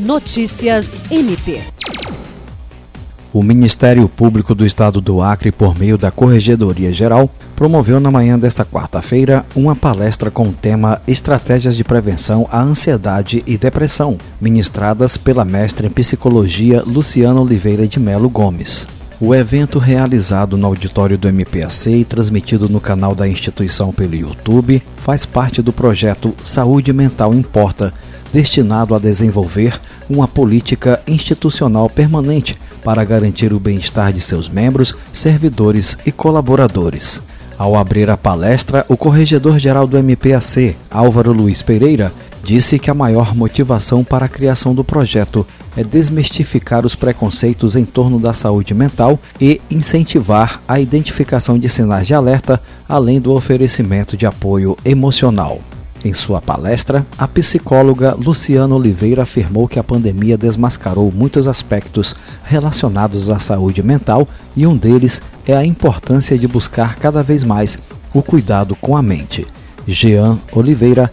Notícias MP. O Ministério Público do Estado do Acre, por meio da Corregedoria Geral, promoveu na manhã desta quarta-feira uma palestra com o tema Estratégias de Prevenção à Ansiedade e Depressão, ministradas pela mestre em Psicologia Luciana Oliveira de Melo Gomes. O evento, realizado no auditório do MPAC e transmitido no canal da instituição pelo YouTube, faz parte do projeto Saúde Mental Importa, destinado a desenvolver uma política institucional permanente para garantir o bem-estar de seus membros, servidores e colaboradores. Ao abrir a palestra, o corregedor-geral do MPAC, Álvaro Luiz Pereira, disse que a maior motivação para a criação do projeto é desmistificar os preconceitos em torno da saúde mental e incentivar a identificação de sinais de alerta, além do oferecimento de apoio emocional. Em sua palestra, a psicóloga Luciana Oliveira afirmou que a pandemia desmascarou muitos aspectos relacionados à saúde mental e um deles é a importância de buscar cada vez mais o cuidado com a mente. Jean Oliveira,